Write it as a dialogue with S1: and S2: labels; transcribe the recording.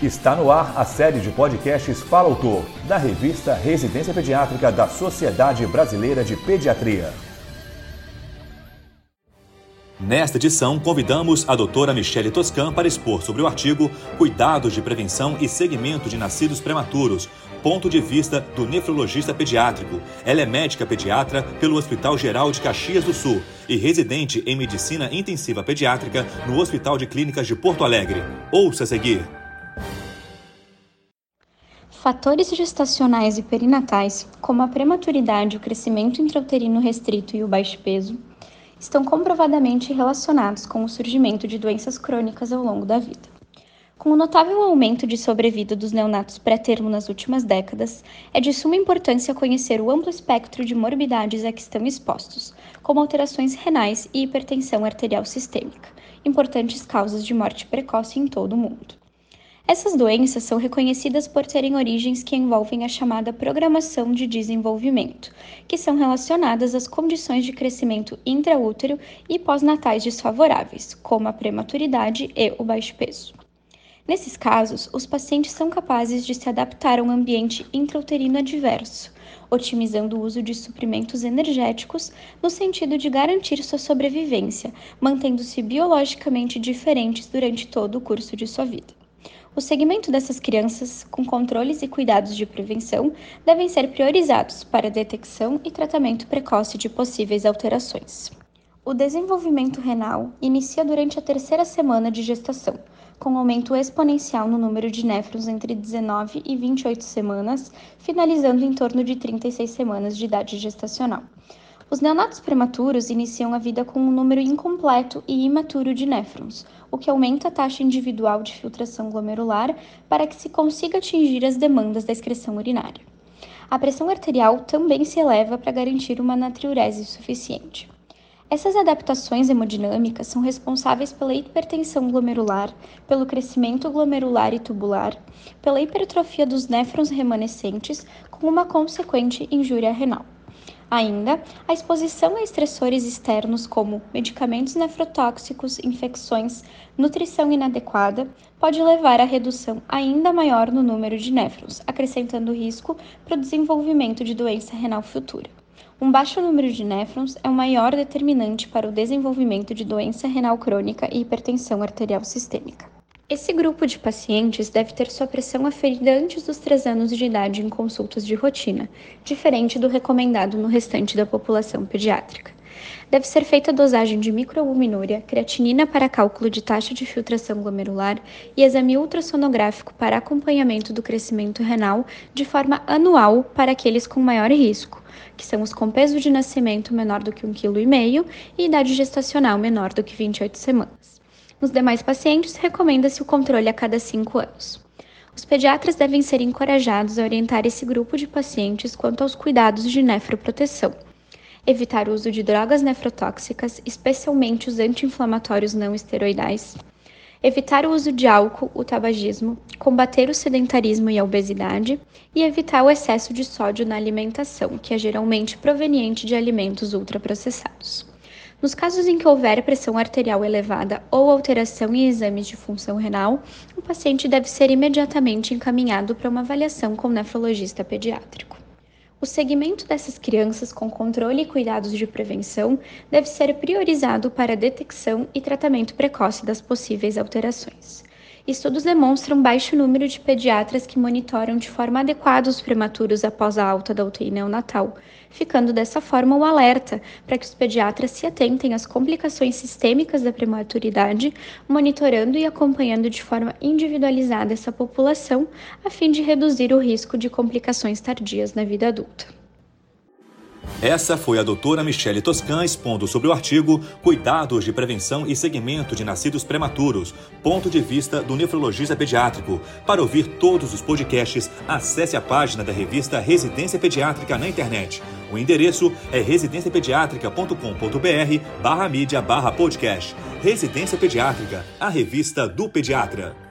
S1: Está no ar a série de podcasts Fala Autor, da revista Residência Pediátrica da Sociedade Brasileira de Pediatria. Nesta edição, convidamos a doutora Michele Toscan para expor sobre o artigo Cuidados de Prevenção e Segmento de Nascidos Prematuros, ponto de vista do nefrologista pediátrico. Ela é médica pediatra pelo Hospital Geral de Caxias do Sul e residente em medicina intensiva pediátrica no Hospital de Clínicas de Porto Alegre. Ouça a seguir.
S2: Fatores gestacionais e perinatais, como a prematuridade, o crescimento intrauterino restrito e o baixo peso, estão comprovadamente relacionados com o surgimento de doenças crônicas ao longo da vida. Com o notável aumento de sobrevida dos neonatos pré-termo nas últimas décadas, é de suma importância conhecer o amplo espectro de morbidades a que estão expostos, como alterações renais e hipertensão arterial sistêmica, importantes causas de morte precoce em todo o mundo. Essas doenças são reconhecidas por terem origens que envolvem a chamada programação de desenvolvimento, que são relacionadas às condições de crescimento intraútero e pós-natais desfavoráveis, como a prematuridade e o baixo peso. Nesses casos, os pacientes são capazes de se adaptar a um ambiente intrauterino adverso, otimizando o uso de suprimentos energéticos no sentido de garantir sua sobrevivência, mantendo-se biologicamente diferentes durante todo o curso de sua vida. O segmento dessas crianças, com controles e cuidados de prevenção, devem ser priorizados para detecção e tratamento precoce de possíveis alterações. O desenvolvimento renal inicia durante a terceira semana de gestação, com aumento exponencial no número de néfrons entre 19 e 28 semanas, finalizando em torno de 36 semanas de idade gestacional. Os neonatos prematuros iniciam a vida com um número incompleto e imaturo de néfrons, o que aumenta a taxa individual de filtração glomerular para que se consiga atingir as demandas da excreção urinária. A pressão arterial também se eleva para garantir uma natriurese suficiente. Essas adaptações hemodinâmicas são responsáveis pela hipertensão glomerular, pelo crescimento glomerular e tubular, pela hipertrofia dos néfrons remanescentes, com uma consequente injúria renal. Ainda, a exposição a estressores externos como medicamentos nefrotóxicos, infecções, nutrição inadequada, pode levar à redução ainda maior no número de néfrons, acrescentando risco para o desenvolvimento de doença renal futura. Um baixo número de néfrons é o maior determinante para o desenvolvimento de doença renal crônica e hipertensão arterial sistêmica. Esse grupo de pacientes deve ter sua pressão aferida antes dos 3 anos de idade em consultas de rotina, diferente do recomendado no restante da população pediátrica. Deve ser feita a dosagem de microalbuminúria, creatinina para cálculo de taxa de filtração glomerular e exame ultrassonográfico para acompanhamento do crescimento renal de forma anual para aqueles com maior risco, que são os com peso de nascimento menor do que 1,5 kg e idade gestacional menor do que 28 semanas. Nos demais pacientes, recomenda-se o controle a cada 5 anos. Os pediatras devem ser encorajados a orientar esse grupo de pacientes quanto aos cuidados de nefroproteção. Evitar o uso de drogas nefrotóxicas, especialmente os anti-inflamatórios não esteroidais. Evitar o uso de álcool, o tabagismo, combater o sedentarismo e a obesidade e evitar o excesso de sódio na alimentação, que é geralmente proveniente de alimentos ultraprocessados. Nos casos em que houver pressão arterial elevada ou alteração em exames de função renal, o paciente deve ser imediatamente encaminhado para uma avaliação com nefrologista pediátrico. O segmento dessas crianças com controle e cuidados de prevenção deve ser priorizado para detecção e tratamento precoce das possíveis alterações. Estudos demonstram baixo número de pediatras que monitoram de forma adequada os prematuros após a alta da UTI neonatal, ficando dessa forma o alerta para que os pediatras se atentem às complicações sistêmicas da prematuridade, monitorando e acompanhando de forma individualizada essa população, a fim de reduzir o risco de complicações tardias na vida adulta.
S1: Essa foi a doutora Michele Toscan expondo sobre o artigo Cuidados de Prevenção e Segmento de Nascidos Prematuros, ponto de vista do nefrologista pediátrico. Para ouvir todos os podcasts, acesse a página da revista Residência Pediátrica na internet. O endereço é residenciapediatrica.com.br barra mídia barra podcast. Residência Pediátrica, a revista do pediatra.